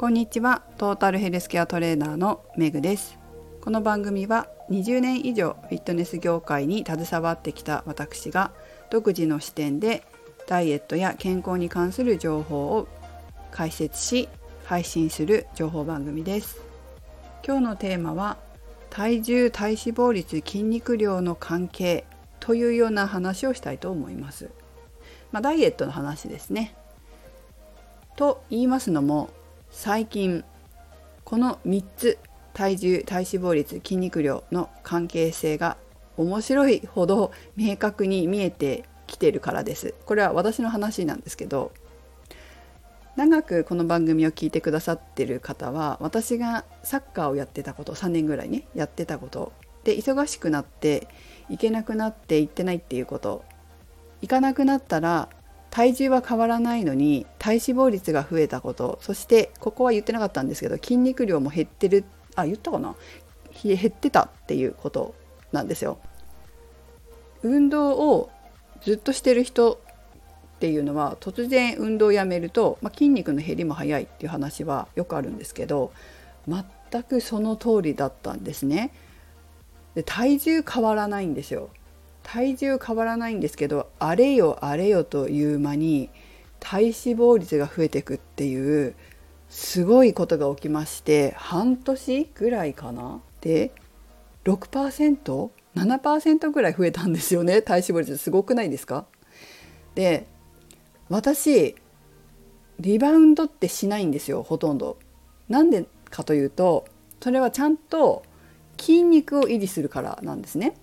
こんにちは。トータルヘルスケアトレーナーのめぐです。この番組は20年以上フィットネス業界に携わってきた私が独自の視点でダイエットや健康に関する情報を解説し配信する情報番組です。今日のテーマは体重体脂肪率筋肉量の関係というような話をしたいと思います、まあ、ダイエットの話ですね。と言いますのも最近この3つ体重体脂肪率筋肉量の関係性が面白いほど明確に見えてきてるからです。これは私の話なんですけど長くこの番組を聞いてくださってる方は私がサッカーをやってたこと3年ぐらいねやってたことで忙しくなって行けなくなって行ってないっていうこと行かなくなったら体重は変わらないのに体脂肪率が増えたことそしてここは言ってなかったんですけど筋肉量も減ってるあ言ったかな減ってたっていうことなんですよ。運動をずっとしてる人っていうのは突然運動をやめると、まあ、筋肉の減りも早いっていう話はよくあるんですけど全くその通りだったんですね。で体重変わらないんですよ。体重変わらないんですけどあれよあれよという間に体脂肪率が増えていくっていうすごいことが起きまして半年ぐらいかな？で 6%7% ぐらい増えたんですよね？体脂肪率すごくないですか？で私リバウンドってしないんですよほとんど。なんでかというとそれはちゃんと筋肉を維持するからなんですね。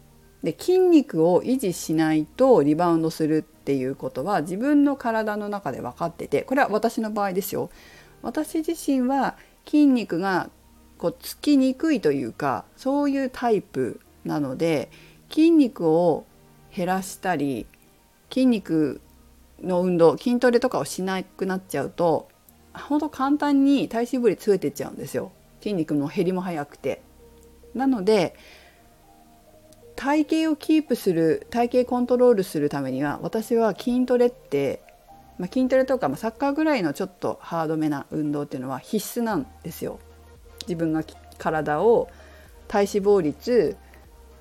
で筋肉を維持しないとリバウンドするっていうことは自分の体の中で分かっててこれは私の場合ですよ。私自身は筋肉がこうつきにくいというかそういうタイプなので筋肉を減らしたり筋肉の運動筋トレとかをしなくなっちゃうとほんと簡単に体脂肪率増えてっちゃうんですよ筋肉の減りも早くて。なので体型をキープする体型コントロールするためには私は筋トレって、まあ、筋トレとか、ま、サッカーぐらいのちょっとハードめな運動っていうのは必須なんですよ。自分が体を体脂肪率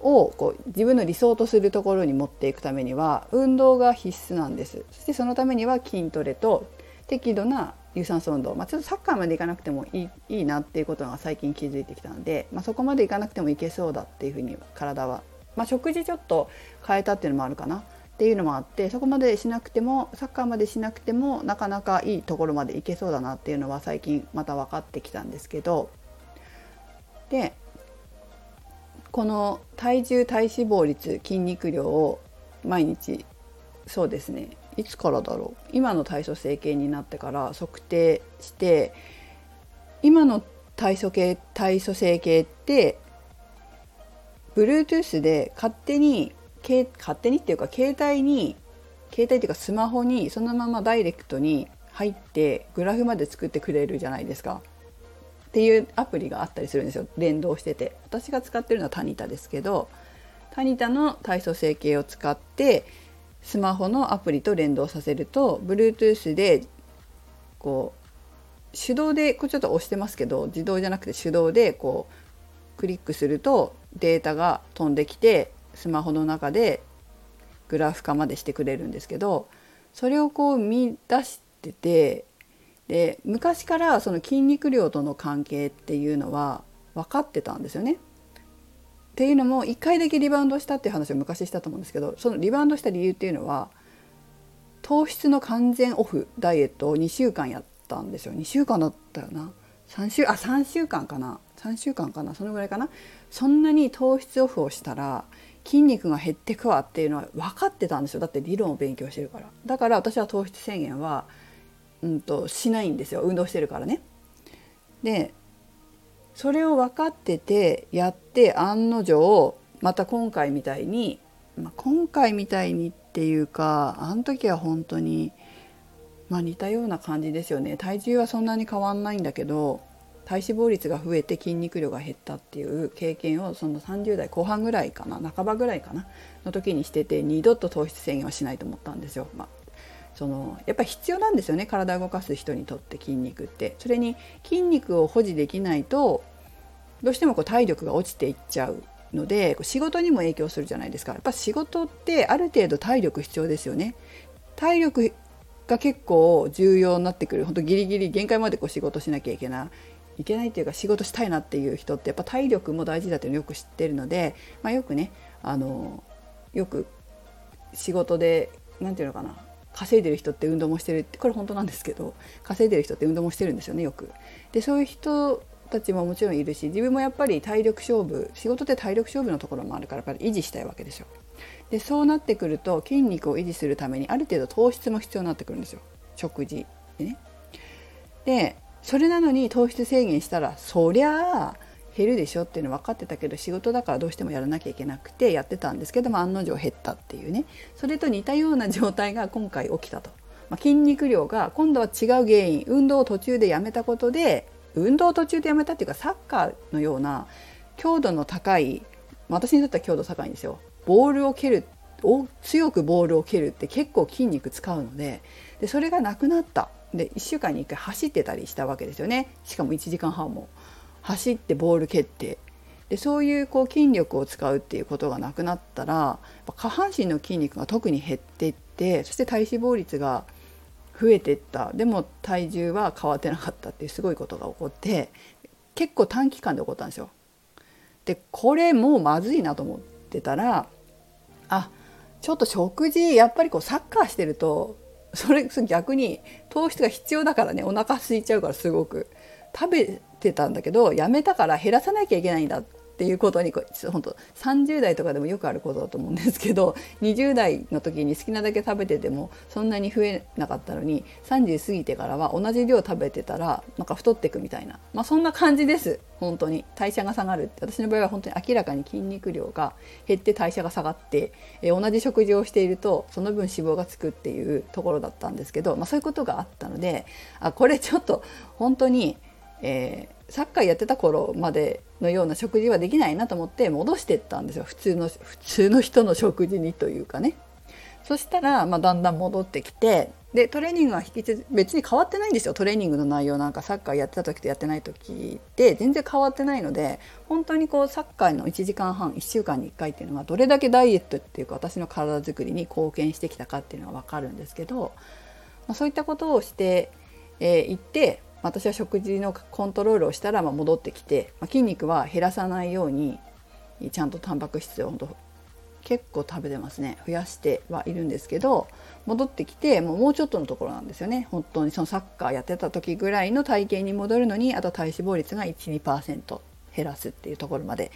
をこう自分の理想とするところに持っていくためには運動が必須なんですそしてそのためには筋トレと適度な有酸素運動、まあ、ちょっとサッカーまでいかなくてもいいいいなっていうことが最近気づいてきたので、まあ、そこまでいかなくてもいけそうだっていうふうに体はまあ、食事ちょっと変えたっていうのもあるかな。っていうのもあってそこまでしなくてもサッカーまでしなくてもなかなかいいところまでいけそうだなっていうのは最近また分かってきたんですけど。でこの体重体脂肪率筋肉量を毎日そうですね。いつからだろう。今の体組成計になってから測定して今の体組計体組成計って Bluetooth で勝手に勝手にっていうか携帯に携帯っていうかスマホにそのままダイレクトに入ってグラフまで作ってくれるじゃないですか。っていうアプリがあったりするんですよ。連動してて。私が使ってるのはタニタですけどタニタの体組成計を使ってスマホのアプリと連動させると Bluetooth でこう手動でこれちょっと押してますけど自動じゃなくて手動でこうクリックするとデータが飛んできてスマホの中でグラフ化までしてくれるんですけどそれをこう見出しててで昔からその筋肉量との関係っていうのは分かってたんですよね。っていうのも1回だけリバウンドしたっていう話を昔したと思うんですけどそのリバウンドした理由っていうのは糖質の完全オフダイエットを2週間やったんですよ。2週間だったよな。3週あ3週間かな。3週間かなそのぐらいかな。そんなに糖質オフをしたら筋肉が減ってくわっていうのは分かってたんですよ。だって理論を勉強してるから。だから私は糖質制限は、うんと、しないんですよ。運動してるからね。でそれを分かっててやって案の定また今回みたいに、まあ、今回みたいにっていうかあの時は本当に、まあ、似たような感じですよね。体重はそんなに変わんないんだけど体脂肪率が増えて筋肉量が減ったっていう経験をその30代後半ぐらいかな半ばぐらいかなの時にしてて二度と糖質制限はしないと思ったんですよ。まあ、そのやっぱり必要なんですよね体を動かす人にとって筋肉って。それに筋肉を保持できないとどうしてもこう体力が落ちていっちゃうので仕事にも影響するじゃないですか。やっぱ仕事ってある程度体力必要ですよね。体力が結構重要になってくる。本当ギリギリ限界までこう仕事しなきゃいけない。いけないっていうか仕事したいなっていう人ってやっぱ体力も大事だっていうのをよく知ってるので、まあ、よくねあのよく仕事で何て言うのかな稼いでる人って運動もしてるってこれ本当なんですけど稼いでる人って運動もしてるんですよねよく。でそういう人たちももちろんいるし自分もやっぱり体力勝負仕事って体力勝負のところもあるからやっぱり維持したいわけですよ。でそうなってくると筋肉を維持するためにある程度糖質も必要になってくるんですよ食事でね。でそれなのに糖質制限したらそりゃあ減るでしょっていうの分かってたけど仕事だからどうしてもやらなきゃいけなくてやってたんですけども案の定減ったっていうね。それと似たような状態が今回起きたと、まあ、筋肉量が今度は違う原因運動を途中でやめたことで運動を途中でやめたっていうかサッカーのような強度の高い私にとっては強度高いんですよ。ボールを蹴る強くボールを蹴るって結構筋肉使うのででそれがなくなった。で1週間に1回走ってたりしたわけですよね。しかも1時間半も。走ってボール蹴って。でそういうこう筋力を使うっていうことがなくなったら下半身の筋肉が特に減っていってそして体脂肪率が増えていった。でも体重は変わってなかったっていうすごいことが起こって結構短期間で起こったんですよ。でこれもうまずいなと思ってたらあちょっと食事やっぱりこうサッカーしてるとそれ逆に糖質が必要だからねお腹空いちゃうからすごく。食べてたんだけどやめたから減らさなきゃいけないんだ。っっていうことに本当30代とかでもよくあることだと思うんですけど 20代の時に好きなだけ食べててもそんなに増えなかったのに30過ぎてからは同じ量食べてたらなんか太っていくみたいな、まあ、そんな感じです。本当に。代謝が下がる。って私の場合は本当に明らかに筋肉量が減って代謝が下がって、え同じ食事をしているとその分脂肪がつくっていうところだったんですけど、まあ、そういうことがあったのであこれちょっと本当に、えーサッカーやってた頃までのような食事はできないなと思って戻してったんですよ。普通の普通の人の食事にというかね。そしたら、まあ、だんだん戻ってきてでトレーニングは引き続き別に変わってないんですよ。トレーニングの内容なんかサッカーやってた時とやってない時って全然変わってないので本当にこうサッカーの1時間半1週間に1回っていうのがどれだけダイエットっていうか私の体づくりに貢献してきたかっていうのが分かるんですけど、まあ、そういったことをしてい、えー、って私は食事のコントロールをしたらま戻ってきて、まあ、筋肉は減らさないようにちゃんとタンパク質を本当結構食べてますね。増やしてはいるんですけど戻ってきてもうもうちょっとのところなんですよね。本当にそのサッカーやってた時ぐらいの体型に戻るのにあと体脂肪率が12%減らすっていうところまで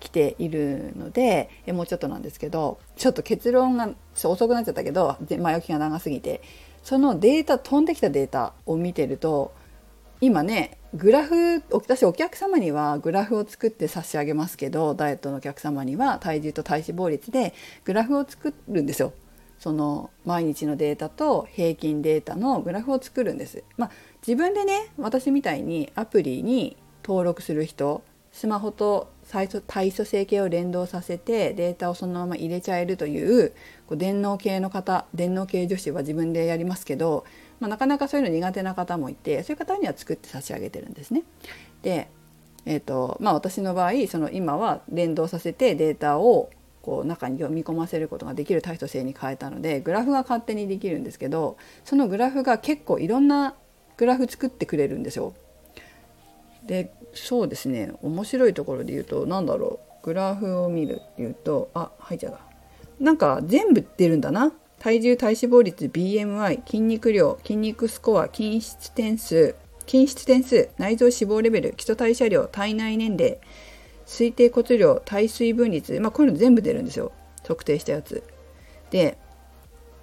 来ているのでもうちょっとなんですけどちょっと結論が遅くなっちゃったけど前置きが長すぎてそのデータ飛んできたデータを見てると今ねグラフ私お客様にはグラフを作って差し上げますけどダイエットのお客様には体重と体脂肪率でグラフを作るんですよ。その毎日のデータと平均データのグラフを作るんです。まあ、自分でね私みたいにアプリに登録する人スマホと体組成計を連動させてデータをそのまま入れちゃえるというこう電脳系の方電脳系女子は自分でやりますけどまあ、なかなかそういうの苦手な方もいてそういう方には作って差し上げてるんですね。で、えーとまあ、私の場合その今は連動させてデータをこう中に読み込ませることができるタイト性に変えたのでグラフが勝手にできるんですけどそのグラフが結構いろんなグラフ作ってくれるんですよ。でそうですね面白いところで言うと何だろうグラフを見るっていうとあ入っちゃったなんか全部出るんだな体重体脂肪率 BMI 筋肉量筋肉スコア筋質点数筋質点数内臓脂肪レベル基礎代謝量体内年齢推定骨量体水分率、まあ、こういうの全部出るんですよ。測定したやつ。で、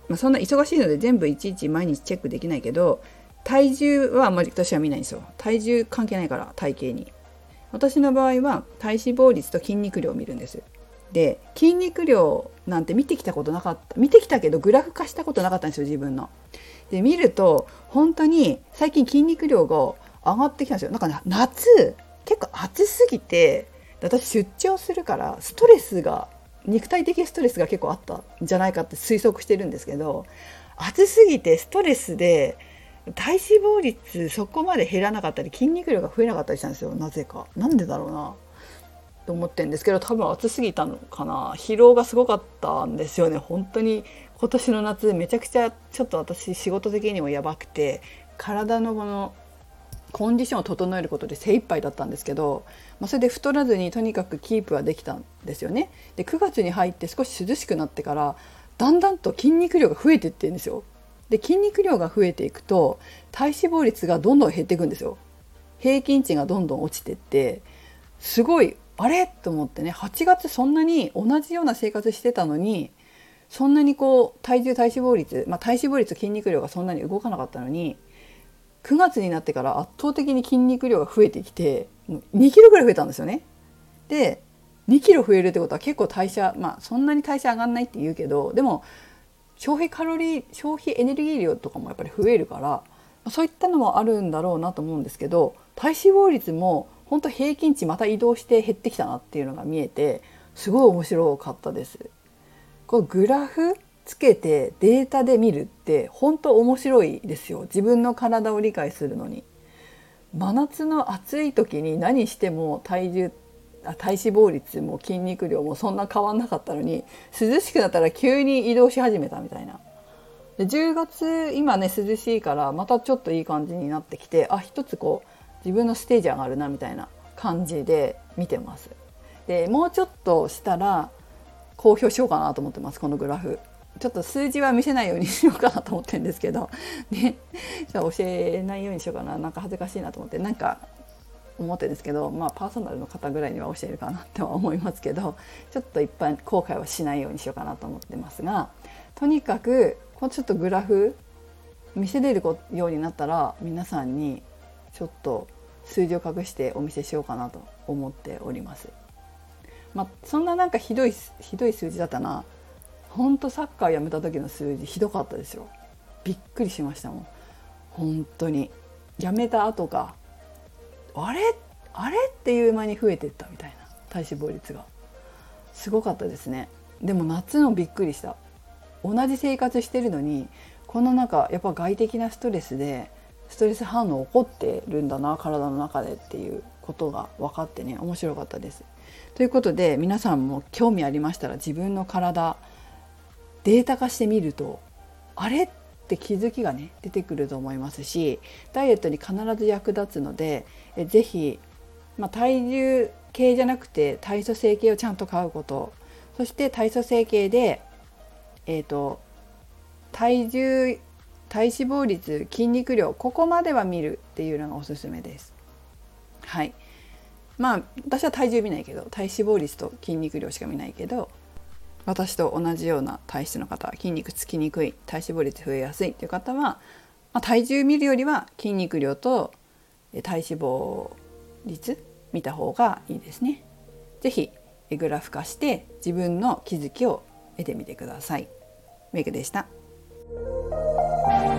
まあ、そんな忙しいので全部いちいち毎日チェックできないけど体重はあまり私は見ないんですよ。体重関係ないから体型に。私の場合は体脂肪率と筋肉量を見るんです。で筋肉量なんて見てきたことなかった見てきたけどグラフ化したことなかったんですよ自分の。で見ると本当に最近筋肉量が上がってきたんですよ。なんか、夏結構暑すぎて私出張するからストレスが肉体的ストレスが結構あったんじゃないかって推測してるんですけど暑すぎてストレスで体脂肪率そこまで減らなかったり筋肉量が増えなかったりしたんですよなぜか。なんでだろうなと思ってるんですけど多分暑すぎたのかな疲労がすごかったんですよね本当に今年の夏めちゃくちゃちょっと私仕事的にもやばくて体のこのコンディションを整えることで精一杯だったんですけど、まあ、それで太らずにとにかくキープはできたんですよね。で9月に入って少し涼しくなってからだんだんと筋肉量が増えていってるんですよ。で筋肉量が増えていくと体脂肪率がどんどん減っていくんですよ。平均値がどんどん落ちてってすごいあれ？と思ってね8月そんなに同じような生活してたのにそんなにこう体重体脂肪率、まあ、体脂肪率筋肉量がそんなに動かなかったのに9月になってから圧倒的に筋肉量が増えてきて2キロぐらい増えたんですよね。で2キロ増えるってことは結構代謝まあそんなに代謝上がんないって言うけどでも消費カロリー消費エネルギー量とかもやっぱり増えるからそういったのもあるんだろうなと思うんですけど体脂肪率も本当平均値また移動して減ってきたなっていうのが見えてすごい面白かったです。このグラフつけてデータで見るって本当面白いですよ。自分の体を理解するのに。真夏の暑い時に何しても体重体脂肪率も筋肉量もそんな変わんなかったのに涼しくなったら急に移動し始めたみたいな。で10月今ね涼しいからまたちょっといい感じになってきてあ一つこう自分のステージ上がるなみたいな感じで見てます。でもうちょっとしたら公表しようかなと思ってますこのグラフ。ちょっと数字は見せないようにしようかなと思ってるんですけど、ね、じゃあ教えないようにしようかな。なんか恥ずかしいなと思って。なんか思ってるんですけど、まあ、パーソナルの方ぐらいには教えるかなっては思いますけどちょっと一般公開はしないようにしようかなと思ってますがとにかくこうちょっとグラフ見せれるようになったら皆さんにちょっと数字を隠してお見せしようかなと思っております。まあ、そんななんかひどいひどい数字だったな。ほんとサッカーやめた時の数字ひどかったですよ。びっくりしましたもん。本当に。やめた後かあれ？あれ？っていう間に増えてったみたいな。体脂肪率が。すごかったですね。でも夏のびっくりした。同じ生活してるのにこの中やっぱ外的なストレスでストレス反応起こってるんだな体の中でっていうことが分かってね面白かったです。ということで皆さんも興味ありましたら自分の体データ化してみるとあれって気づきがね出てくると思いますしダイエットに必ず役立つのでえぜひ、まあ、体重計じゃなくて体組成計をちゃんと買うことそして体組成計で、えーと、体重体脂肪率筋肉量ここまでは見るっていうのがおすすめです。はいまあ私は体重見ないけど体脂肪率と筋肉量しか見ないけど私と同じような体質の方筋肉つきにくい体脂肪率増えやすいっていう方は、まあ、体重見るよりは筋肉量と体脂肪率見た方がいいですね。是非グラフ化して自分の気づきを得てみてください。メイクでした。Música